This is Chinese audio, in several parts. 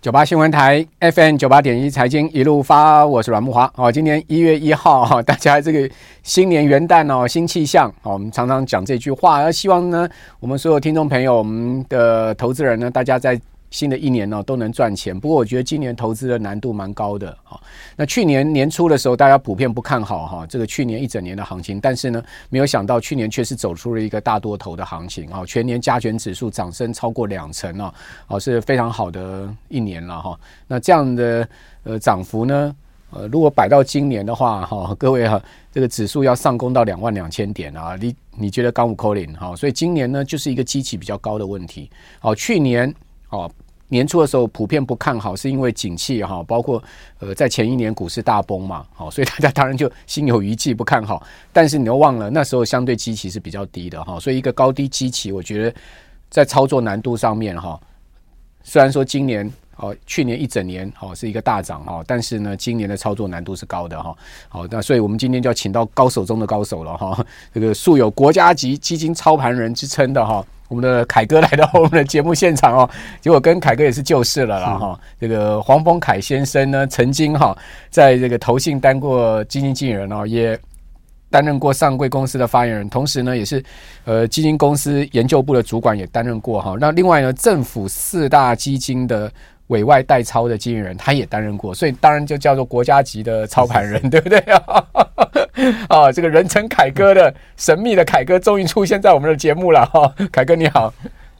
九八新闻台 FM 九八点一财经一路发，我是阮木华。好，今年一月一号哈，大家这个新年元旦哦，新气象。好，我们常常讲这句话，希望呢，我们所有听众朋友，我们的投资人呢，大家在。新的一年呢，都能赚钱。不过我觉得今年投资的难度蛮高的哈。那去年年初的时候，大家普遍不看好哈，这个去年一整年的行情。但是呢，没有想到去年确实走出了一个大多头的行情啊。全年加权指数涨升超过两成啊，哦，是非常好的一年了哈。那这样的呃涨幅呢，呃，如果摆到今年的话哈，各位哈，这个指数要上攻到两万两千点啊，你你觉得刚五扣零哈？所以今年呢，就是一个基期比较高的问题。好，去年。哦，年初的时候普遍不看好，是因为景气哈，包括呃在前一年股市大崩嘛，好，所以大家当然就心有余悸不看好。但是你又忘了那时候相对基期是比较低的哈，所以一个高低基期，我觉得在操作难度上面哈，虽然说今年哦去年一整年哦是一个大涨哈，但是呢今年的操作难度是高的哈。好，那所以我们今天就要请到高手中的高手了哈，这个素有国家级基金操盘人之称的哈。我们的凯哥来到我们的节目现场哦，结果跟凯哥也是旧事了啦哈。这个黄峰凯先生呢，曾经哈在这个投信当过基金经理人哦，也担任过上柜公司的发言人，同时呢也是呃基金公司研究部的主管，也担任过哈。那另外呢，政府四大基金的。委外代操的经纪人，他也担任过，所以当然就叫做国家级的操盘人，对不对啊？啊，这个人称凯哥的神秘的凯哥，终于出现在我们的节目了哈！凯哥你好，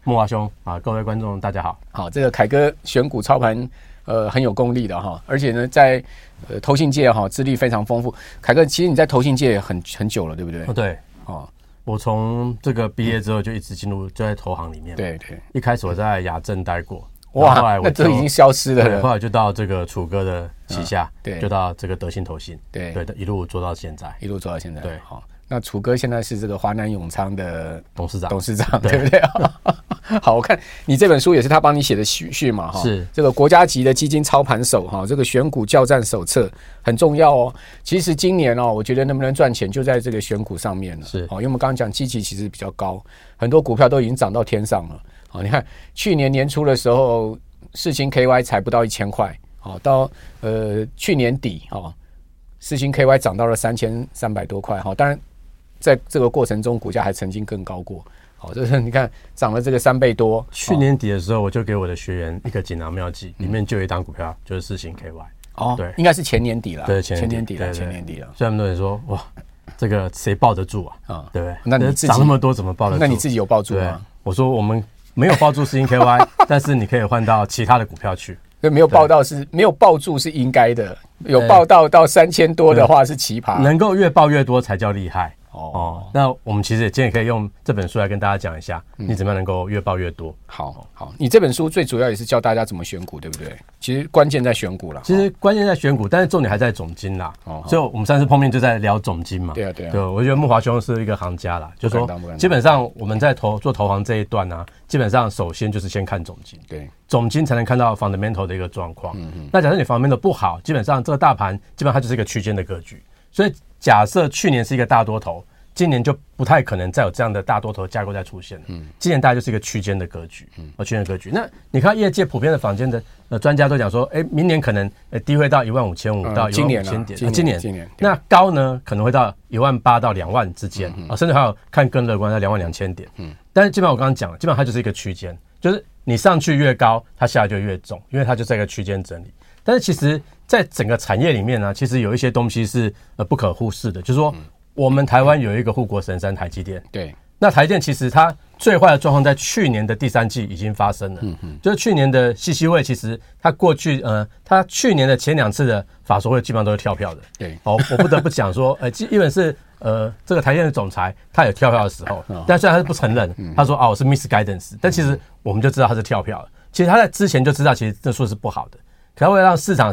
木华兄啊，各位观众大家好。好，这个凯哥选股操盘呃很有功力的哈，而且呢在呃投信界哈资历非常丰富。凯哥，其实你在投信界很很久了，对不对？哦，对哦，我从这个毕业之后就一直进入就在投行里面。对对，一开始我在亚证待过。哇，那都已经消失了。后来就到这个楚哥的旗下，嗯、对，就到这个德信投信，对对的，一路做到现在，一路做到现在。对，好，那楚哥现在是这个华南永昌的董事长，董事长对不对？好，我看你这本书也是他帮你写的序序嘛，哈，是这个国家级的基金操盘手哈，这个选股教战手册很重要哦。其实今年哦，我觉得能不能赚钱就在这个选股上面了，是，好，因为我们刚刚讲基期其实比较高，很多股票都已经涨到天上了。好，你看去年年初的时候。四星 KY 才不到一千块，好，到呃去年底哈，四星 KY 涨到了三千三百多块哈，当然在这个过程中股价还曾经更高过，好，就是你看涨了这个三倍多。去年底的时候，我就给我的学员一个锦囊妙计，里面就有一档股票，就是四星 KY。哦，对，应该是前年底了，对，前年底了，前年底了。所以很多人说，哇，这个谁抱得住啊？啊，对不对？那你涨那么多怎么抱得住？那你自己有抱住吗？我说我们。没有抱住是 NKY，但是你可以换到其他的股票去。对，没有报到是没有抱住是应该的，有报到到三千多的话是奇葩。能够越报越多才叫厉害。哦，那我们其实也今天也可以用这本书来跟大家讲一下，你怎么样能够越报越多。好好，你这本书最主要也是教大家怎么选股，对不对？其实关键在选股了。其实关键在选股，但是重点还在总金啦。哦，所以我们上次碰面就在聊总金嘛。对啊，对啊。对，我觉得木华兄是一个行家啦，就是说基本上我们在投做投行这一段呢，基本上首先就是先看总金，对，总金才能看到 fundamental 的一个状况。嗯嗯。那假设你 fundamental 不好，基本上这个大盘基本上它就是一个区间的格局。所以假设去年是一个大多头。今年就不太可能再有这样的大多头架构再出现了。嗯，今年大概就是一个区间的格局，嗯，区间的格局。那你看业界普遍的坊间的呃专家都讲说，哎，明年可能呃低会到一万五千五到一万五千点，今年今年那高呢可能会到一万八到两万之间啊，甚至还有看更乐观在两万两千点。嗯，但是基本上我刚刚讲了，基本上它就是一个区间，就是你上去越高，它下来就越重，因为它就在一个区间整理。但是其实在整个产业里面呢，其实有一些东西是呃不可忽视的，就是说。我们台湾有一个护国神山台积电，对，那台积电其实它最坏的状况在去年的第三季已经发生了，嗯嗯，就是去年的西西会，其实它过去呃，它去年的前两次的法说会基本上都是跳票的，对，哦，我不得不讲说，呃，基本是呃，这个台积电的总裁他有跳票的时候，但虽然他是不承认，他说啊，我是 misguidance，但其实我们就知道他是跳票了，其实他在之前就知道，其实这数是不好的，可能会让市场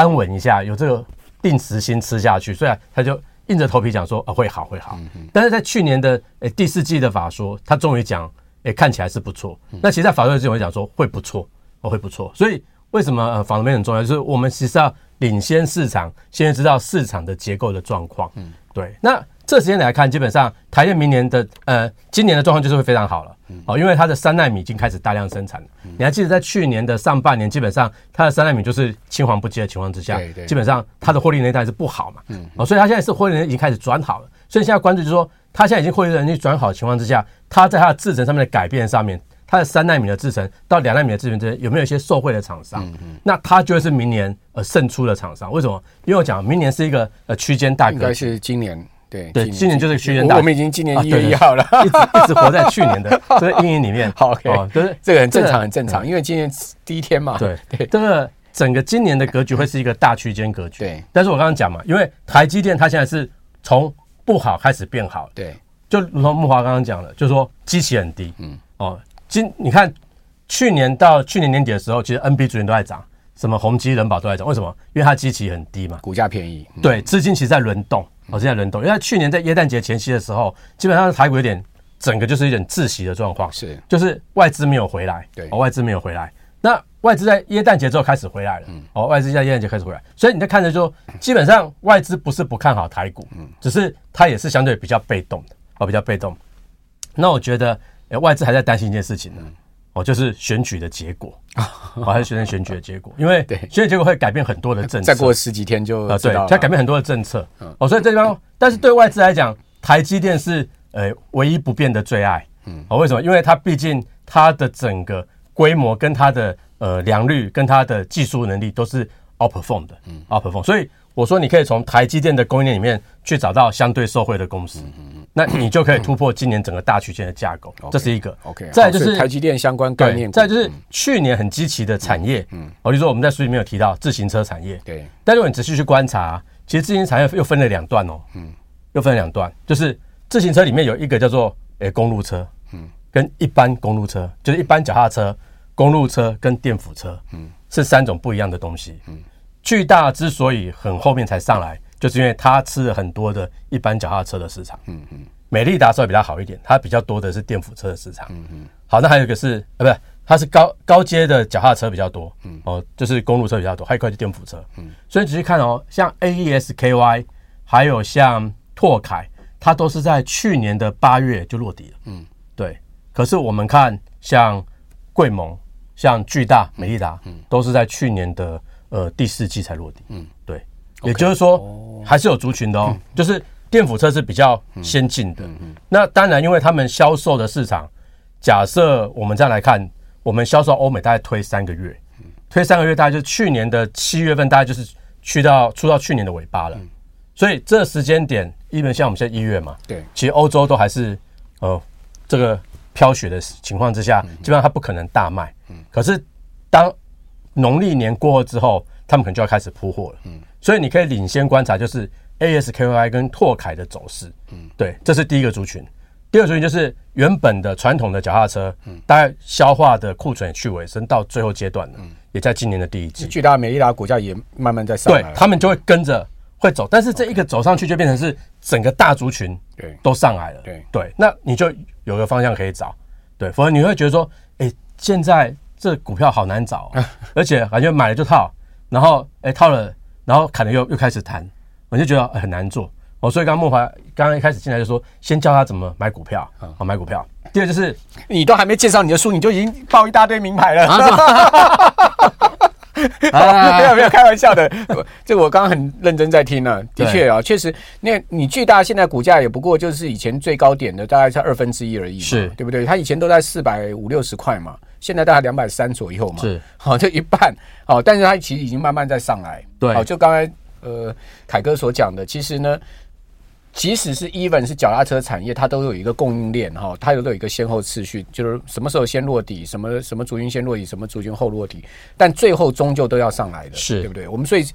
安稳一下，有这个定时心吃下去，所以他就。硬着头皮讲说啊会好会好，但是在去年的诶第四季的法说，他终于讲诶看起来是不错。那其实，在法说之前我讲说会不错，哦会不错。所以为什么呃法律面很重要？就是我们其实要领先市场，先知道市场的结构的状况。嗯，对。那这时间来看，基本上台电明年的呃今年的状况就是会非常好了。哦，因为它的三纳米已经开始大量生产了。你还记得在去年的上半年，基本上它的三纳米就是青黄不接的情况之下，基本上它的获利能力还是不好嘛。哦，所以它现在是获利能力已经开始转好了。所以现在关注就是说，它现在已经获利能力转好的情况之下，它在它的制程上面的改变上面，它的三纳米的制程到两纳米的制程之间有没有一些受惠的厂商？那它就会是明年呃胜出的厂商。为什么？因为我讲明年是一个呃区间大格局，应该是今年。对对，今年就是区间大。我们已经今年一月一号了，一直一直活在去年的 这个阴影里面。好，OK，就是这个很正常，很正常，因为今年第一天嘛。对对，这个整个今年的格局会是一个大区间格局。对，但是我刚刚讲嘛，因为台积电它现在是从不好开始变好。对，就如同木华刚刚讲的，就是说基期很低。嗯。哦，今你看去年到去年年底的时候，其实 NB 族群都在涨，什么宏基、人保都在涨。为什么？因为它基期很低嘛，股价便宜。对，资金其实在轮动。我现在轮动，因为去年在耶诞节前夕的时候，基本上台股有点整个就是一点窒息的状况，是，就是外资没有回来，对，哦，外资没有回来。那外资在耶诞节之后开始回来了，嗯，哦，外资在耶诞节开始回来，所以你在看着说，基本上外资不是不看好台股，嗯，只是它也是相对比较被动的，哦，比较被动。那我觉得，哎，外资还在担心一件事情呢。哦，就是选举的结果啊，还是学生选举的结果，因为对选举结果会改变很多的政策。再过十几天就啊，对，它改变很多的政策。哦，所以这地方，但是对外资来讲，台积电是呃唯一不变的最爱。嗯，哦，为什么？因为它毕竟它的整个规模跟它的呃良率跟它的技术能力都是 outperform 的，嗯，outperform。所以我说，你可以从台积电的供应链里面去找到相对受惠的公司。嗯。那你就可以突破今年整个大区间的架构，这是一个。OK，再就是台积电相关概念，再就是去年很积极的产业，嗯，我就说我们在书里面有提到自行车产业，对。但如果你仔细去观察，其实自行车产业又分了两段哦，嗯，又分了两段，就是自行车里面有一个叫做诶公路车，嗯，跟一般公路车，就是一般脚踏车、公路车跟电辅车，嗯，是三种不一样的东西。嗯，巨大之所以很后面才上来。就是因为它吃了很多的一般脚踏车的市场，嗯嗯，美利达稍微比较好一点，它比较多的是电辅车的市场，嗯嗯。好，那还有一个是呃，不是，它是高高阶的脚踏车比较多，嗯哦，就是公路车比较多，还有一块是电辅车，嗯。所以仔细看哦，像 AES-KY，还有像拓凯，它都是在去年的八月就落地了，嗯，对。可是我们看像贵盟、像巨大、美利达，嗯，都是在去年的呃第四季才落地，嗯，对。也就是说，还是有族群的哦。就是电辅车是比较先进的。嗯那当然，因为他们销售的市场，假设我们再来看，我们销售欧美大概推三个月，推三个月大概就是去年的七月份，大概就是去到出到去年的尾巴了。所以这时间点，因为像我们现在一月嘛，对，其实欧洲都还是呃这个飘雪的情况之下，基本上它不可能大卖。嗯。可是当农历年过后之后，他们可能就要开始铺货了。嗯所以你可以领先观察，就是 ASKY 跟拓凯的走势。嗯，对，这是第一个族群。第二个族群就是原本的传统的脚踏车，嗯，大概消化的库存也去尾声，到最后阶段了。嗯，也在今年的第一季。巨大美利达股价也慢慢在上来。对，他们就会跟着会走，但是这一个走上去就变成是整个大族群对都上来了。对对，那你就有个方向可以找。对，否则你会觉得说，哎，现在这股票好难找，而且感觉买了就套，然后哎套了。然后砍了又又开始谈，我就觉得很难做哦。所以刚刚慕驊刚刚一开始进来就说，先教他怎么买股票，好买股票。第二就是你都还没介绍你的书，你就已经报一大堆名牌了。没有没有开玩笑的，这我刚刚很认真在听呢。的确啊，确实，那你巨大现在股价也不过就是以前最高点的大概是二分之一而已，是对不对？它以前都在四百五六十块嘛。现在大概两百三左右嘛，是好，就一半好，但是它其实已经慢慢在上来。对，好，就刚才呃凯哥所讲的，其实呢，即使是 even 是脚踏车产业，它都有一个供应链哈，它都有一个先后次序，就是什么时候先落底，什么什么族群先落底，什么族群后落底，但最后终究都要上来的，是对不对？我们所以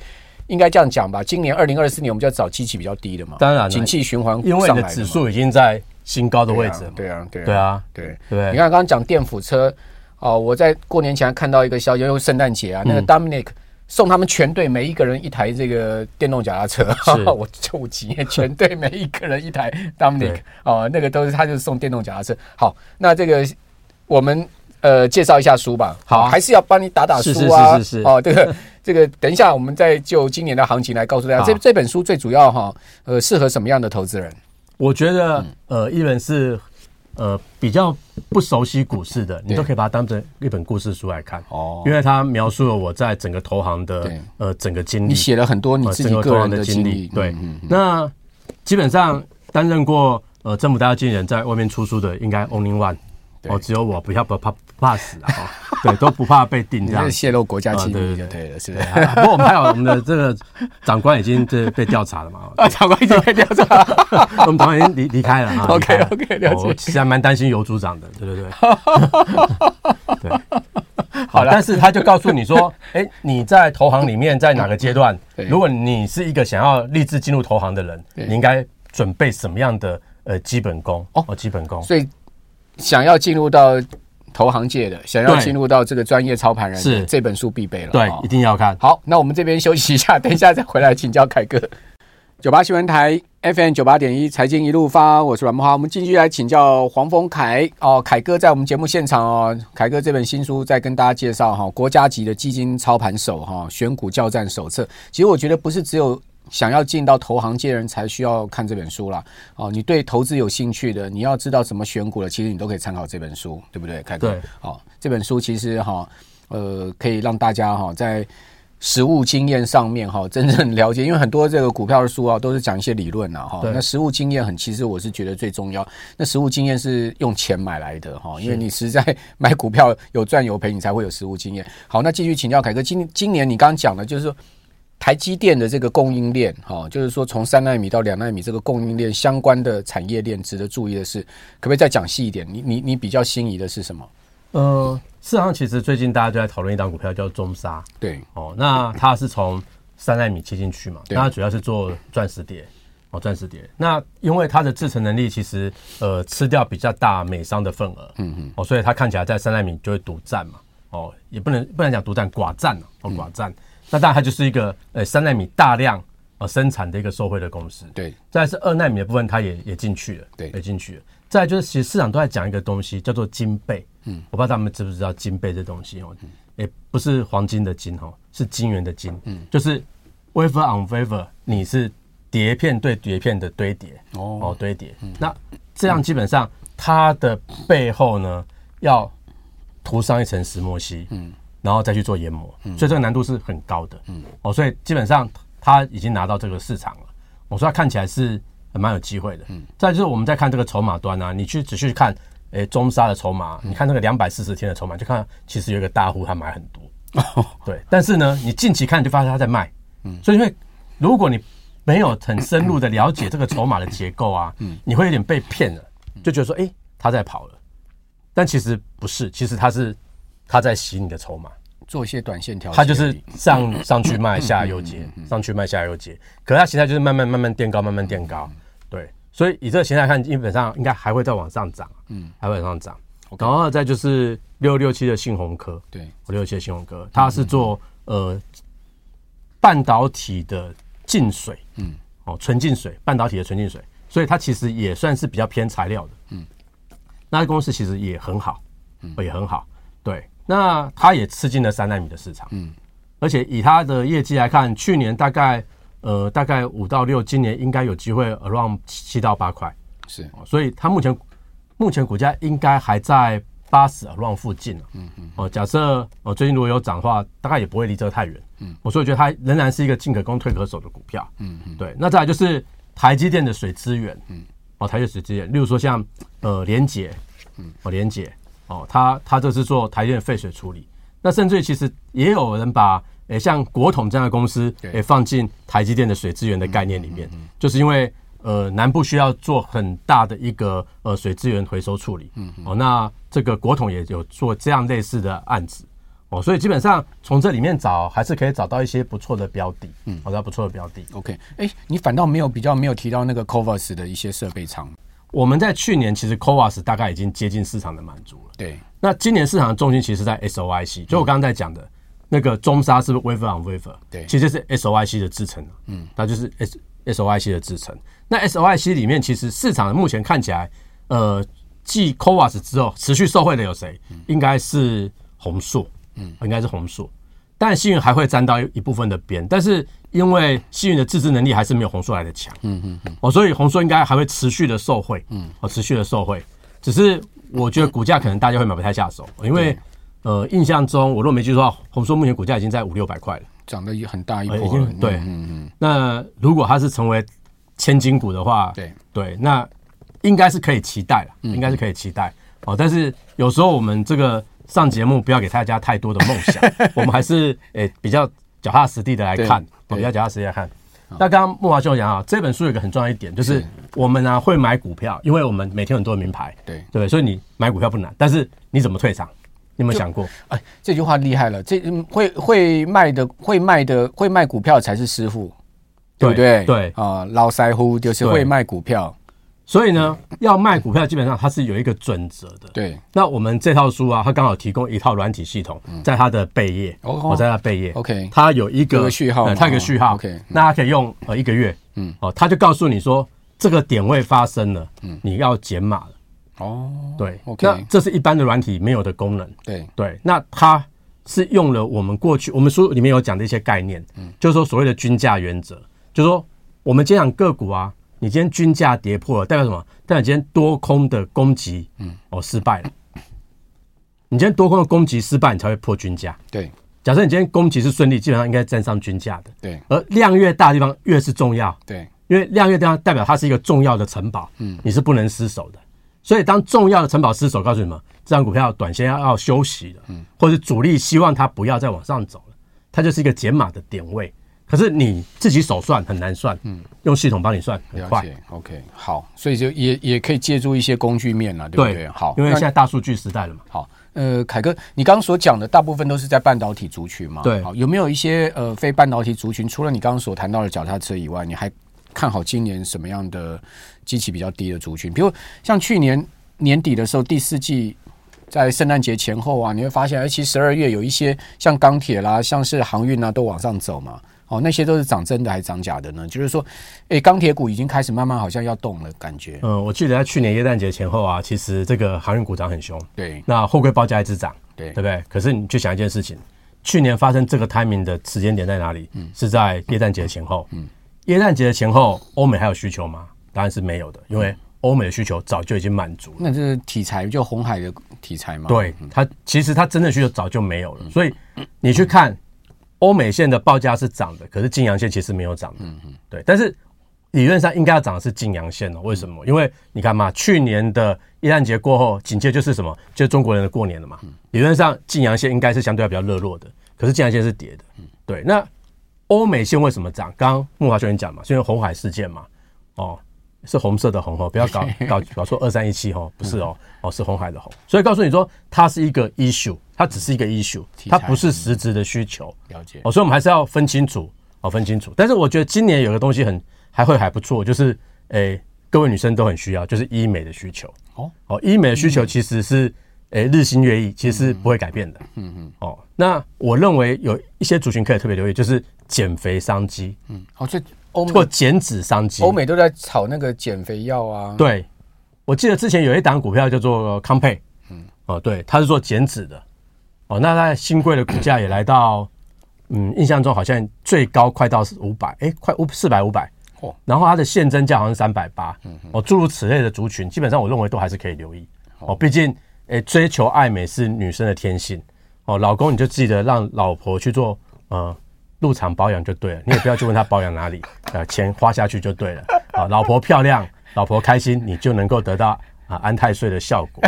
应该这样讲吧，今年二零二四年我们就要找机器比较低的嘛，当然，景气循环，因为你的指数已经在新高的位置，对啊，对啊，对啊，对对。你看刚刚讲电辅车。哦，我在过年前看到一个消息，因为圣诞节啊，那个 Dominic 送他们全队每一个人一台这个电动脚踏车，我就急，全队每一个人一台 Dominic 哦，那个都是他就是送电动脚踏车。好，那这个我们呃介绍一下书吧。好，还是要帮你打打书啊。是是是是。哦，这个这个，等一下我们再就今年的行情来告诉大家，这这本书最主要哈，呃，适合什么样的投资人？我觉得呃，一本是呃比较不熟悉股市的，你都可以把它当成一本故事书来看哦，因为它描述了我在整个投行的呃整个经历，你写了很多你自己个人的经历，对，那基本上担任过呃政府大经纪人，在外面出书的应该 only one。哦，只有我不要不怕不怕死啊！对，都不怕被定这样泄露国家机密就对了，是不是？不过我们还有我们的这个长官已经这被调查了嘛？啊，长官已经被调查了，我们长官已经离离开了啊。OK OK，了解。其实还蛮担心尤组长的，对对对。对，好了，但是他就告诉你说，哎，你在投行里面在哪个阶段？如果你是一个想要立志进入投行的人，你应该准备什么样的呃基本功？哦，基本功。所以。想要进入到投行界的，想要进入到这个专业操盘人，是这本书必备了。对，一定要看。好，那我们这边休息一下，等一下再回来请教凯哥。九八新闻台 FM 九八点一财经一路发，我是阮慕驊。我们继续来请教黄峰凯哦，凯哥在我们节目现场哦，凯哥这本新书在跟大家介绍哈，国家级的基金操盘手哈，选股教战手册。其实我觉得不是只有。想要进到投行界人才需要看这本书啦。哦，你对投资有兴趣的，你要知道怎么选股的，其实你都可以参考这本书，对不对？凯哥，对，哦，这本书其实哈，呃，可以让大家哈在实物经验上面哈 真正了解，因为很多这个股票的书啊都是讲一些理论啊哈，那实物经验很，其实我是觉得最重要。那实物经验是用钱买来的哈，因为你实在买股票有赚有赔，你才会有实物经验。好，那继续请教凯哥，今今年你刚刚讲的就是说。台积电的这个供应链，哈，就是说从三纳米到两纳米这个供应链相关的产业链，值得注意的是，可不可以再讲细一点？你你你比较心仪的是什么？呃，市场上其实最近大家都在讨论一档股票叫中沙，对，哦，那它是从三纳米切进去嘛，那它主要是做钻石碟，哦，钻石碟。那因为它的制程能力其实呃吃掉比较大美商的份额，嗯嗯，哦，所以它看起来在三纳米就会独占嘛，哦，也不能不能讲独占，寡占哦，寡占。那当然，它就是一个呃三纳米大量呃生产的一个受惠的公司。对，再是二纳米的部分，它也也进去了，对，也进去了。再就是，其实市场都在讲一个东西，叫做金贝。嗯，我不知道他们知不知道金贝这东西哦，也不是黄金的金哦，是金元的金。嗯，就是 wafer on wafer，你是碟片对碟片的堆叠哦哦堆叠。那这样基本上它的背后呢，要涂上一层石墨烯。嗯。然后再去做研磨，所以这个难度是很高的。嗯，哦，所以基本上他已经拿到这个市场了。我说他看起来是蛮有机会的。嗯，再就是我们在看这个筹码端啊，你去仔细看，诶，中沙的筹码，你看那个两百四十天的筹码，就看其实有一个大户他买很多。哦，对，但是呢，你近期看就发现他在卖。嗯，所以因为如果你没有很深入的了解这个筹码的结构啊，嗯，你会有点被骗了，就觉得说，哎，他在跑了，但其实不是，其实他是。他在洗你的筹码，做一些短线调整。他就是上上去卖，下来又接，上去卖，下来又接。可是他现在就是慢慢慢慢垫高，慢慢垫高。对，所以以这个形态看，基本上应该还会再往上涨。嗯，还会往上涨。然后再就是六六七的信鸿科，对，六六七的信鸿科，它是做呃半导体的净水，嗯，哦，纯净水，半导体的纯净水，所以它其实也算是比较偏材料的。嗯，那公司其实也很好，嗯，也很好，对。那它也吃进了三纳米的市场，嗯，而且以它的业绩来看，去年大概呃大概五到六，今年应该有机会 around 七到八块，是，所以它目前目前股价应该还在八十 around 附近，嗯嗯，哦，假设哦最近如果有涨的话，大概也不会离这个太远，嗯，我所以觉得它仍然是一个进可攻退可守的股票，嗯嗯，对，那再来就是台积电的水资源，嗯，哦台积水资源，例如说像呃联捷，嗯，哦联杰。哦，他他这是做台电废水处理，那甚至于其实也有人把诶、欸、像国统这样的公司诶放进台积电的水资源的概念里面，就是因为呃南部需要做很大的一个呃水资源回收处理，嗯，哦，那这个国统也有做这样类似的案子，哦，所以基本上从这里面找还是可以找到一些不错的标的，嗯，找到不错的标的。OK，哎，你反倒没有比较没有提到那个 Covers 的一些设备厂。我们在去年其实 CoWoS 大概已经接近市场的满足了。对，那今年市场的重心其实在 SOIC，就我刚刚在讲的那个中沙是不是 Wafer on Wafer？对，其实是 SOIC 的制程。嗯，那就是 S SOIC 的制程。那 SOIC 里面其实市场目前看起来，呃，继 CoWoS 之后持续受惠的有谁？应该是红硕。嗯，应该是红硕。当然星云还会沾到一部分的边，但是因为星云的自制能力还是没有红硕来的强，嗯嗯嗯，哦，所以红硕应该还会持续的受惠，嗯，哦，持续的受惠，只是我觉得股价可能大家会买不太下手，因为呃，印象中我如果没记错的话，红硕目前股价已经在五六百块了，涨得也很大一波，已经对，嗯嗯，那如果它是成为千金股的话，对。对，那应该是可以期待了，应该是可以期待，哦，但是有时候我们这个。上节目不要给大家太多的梦想，我们还是诶、欸、比较脚踏实地的来看，比较脚踏实地来看。那刚刚木华兄讲啊，这本书有一个很重要一点，就是我们呢、啊、会买股票，因为我们每天很多名牌，对对，所以你买股票不难，但是你怎么退场？你有没有想过？哎，这句话厉害了，这会会卖的会卖的会卖股票才是师傅，对不对？对啊，老师傅就是会卖股票。所以呢，要卖股票，基本上它是有一个准则的。对。那我们这套书啊，它刚好提供一套软体系统，在它的背页，我在它背页。OK。它有一个序号，它有个序号。OK。那它可以用呃一个月。嗯。哦，它就告诉你说这个点位发生了，嗯，你要减码了。哦。对。OK。那这是一般的软体没有的功能。对。对。那它是用了我们过去我们书里面有讲的一些概念，嗯，就是说所谓的均价原则，就是说我们今天讲个股啊。你今天均价跌破了，代表什么？代表今天多空的攻击，嗯，哦，失败了。你今天多空的攻击失败，你才会破均价。对，假设你今天攻击是顺利，基本上应该站上均价的。对，而量越大的地方越是重要。对，因为量越大，代表它是一个重要的城堡，嗯，你是不能失守的。所以当重要的城堡失守，告诉你们，这张股票短线要要休息了，嗯，或者主力希望它不要再往上走了，它就是一个减码的点位。可是你自己手算很难算，嗯，用系统帮你算很快。OK，好，所以就也也可以借助一些工具面了，对不对？对好，因为现在大数据时代了嘛。好，呃，凯哥，你刚刚所讲的大部分都是在半导体族群嘛？对。好，有没有一些呃非半导体族群？除了你刚刚所谈到的脚踏车以外，你还看好今年什么样的机器比较低的族群？比如像去年年底的时候，第四季在圣诞节前后啊，你会发现，而其实十二月有一些像钢铁啦，像是航运啊，都往上走嘛。哦，那些都是涨真的还是涨假的呢？就是说，哎，钢铁股已经开始慢慢好像要动了，感觉。嗯，我记得在去年耶诞节前后啊，其实这个航运股涨很凶。对。那货柜报价一直涨，对，对不对？可是你去想一件事情，去年发生这个 timing 的时间点在哪里？嗯，是在耶诞节前后。嗯。耶诞节的前后，欧美还有需求吗？当然是没有的，因为欧美的需求早就已经满足了。那这是题材，就红海的题材吗？对，它其实它真的需求早就没有了，所以你去看。欧美线的报价是涨的，可是净阳线其实没有涨的。嗯嗯，对。但是理论上应该要涨的是净阳线哦。为什么？因为你看嘛，去年的耶诞节过后，紧接就是什么？就是中国人的过年了嘛。理论上净阳线应该是相对比较热络的，可是净阳线是跌的。嗯对。那欧美线为什么涨？刚刚慕驊兄讲嘛，是因为红海事件嘛。哦。是红色的红哦，不要搞 搞搞错二三一七哦，不是哦，哦是红海的红，所以告诉你说它是一个 issue，它只是一个 issue，它不是实质的需求。了解哦，所以我们还是要分清楚哦，分清楚。但是我觉得今年有个东西很还会还不错，就是诶，各位女生都很需要，就是医美的需求哦哦，医美的需求其实是诶日新月异，其实是不会改变的。嗯嗯哦，那我认为有一些族群可以特别留意，就是减肥商机。嗯，哦这。或减脂商机，欧美都在炒那个减肥药啊。对，我记得之前有一档股票叫做康佩，嗯，哦，对，它是做减脂的，哦，那它新贵的股价也来到，嗯，印象中好像最高快到五百，哎，快五四百五百，哦，然后它的现增价好像是三百八，嗯，哦，诸如此类的族群，基本上我认为都还是可以留意，哦，毕竟，哎，追求爱美是女生的天性，哦，老公你就记得让老婆去做，呃。入场保养就对了，你也不要去问她保养哪里，呃，钱花下去就对了。啊，老婆漂亮，老婆开心，你就能够得到啊安太岁的效果。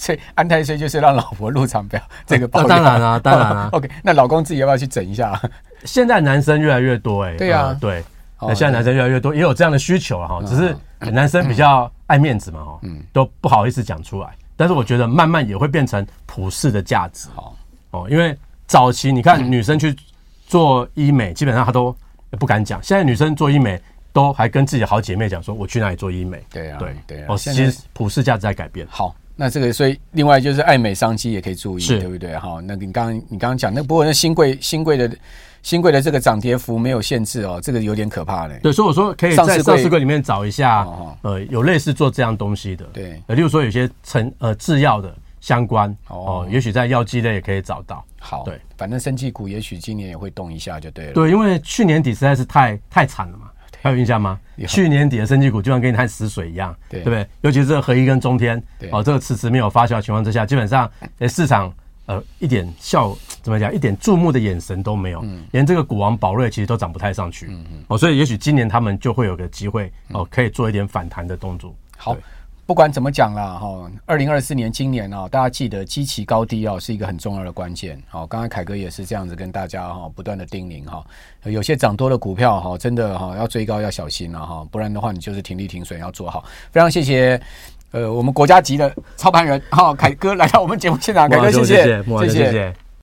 好，所以安太岁就是让老婆入场表这个。当然啊，当然啊。OK，那老公自己要不要去整一下？现在男生越来越多哎、欸。对呀、啊，对。那现在男生越来越多，也有这样的需求啊哈，只是男生比较爱面子嘛哈，嗯，都不好意思讲出来。但是我觉得慢慢也会变成普世的价值。好哦，因为。早期你看女生去做医美，基本上她都不敢讲。现在女生做医美都还跟自己的好姐妹讲说：“我去哪里做医美？”对啊，对对啊。哦，其实普世价值在改变。好，那这个所以另外就是爱美商机也可以注意，对不对？哈，那你刚刚你刚刚讲那不过那新贵新贵的新贵的这个涨跌幅没有限制哦，这个有点可怕嘞。对，所以我说可以在上市柜里面找一下，呃，有类似做这样东西的。对，例如说有些成呃制药的。相关哦，也许在药剂类也可以找到。好，对，反正生技股也许今年也会动一下就对了。对，因为去年底实在是太太惨了嘛，还有印象吗？去年底的升绩股就像跟你看死水一样，对不对？尤其是这个合一跟中天，哦，这个迟迟没有发酵的情况之下，基本上诶市场。呃，一点笑怎么讲？一点注目的眼神都没有，嗯、连这个股王宝瑞其实都涨不太上去，嗯嗯，哦，所以也许今年他们就会有个机会，哦，可以做一点反弹的动作。好，不管怎么讲啦，哈，二零二四年今年啊，大家记得基期高低啊，是一个很重要的关键。好，刚才凯哥也是这样子跟大家哈不断的叮咛哈，有些涨多的股票哈，真的哈要追高要小心了哈，不然的话你就是停利停损要做好。非常谢谢。呃，我们国家级的操盘人哈，凯哥来到我们节目现场，凯哥谢谢，谢谢。谢谢。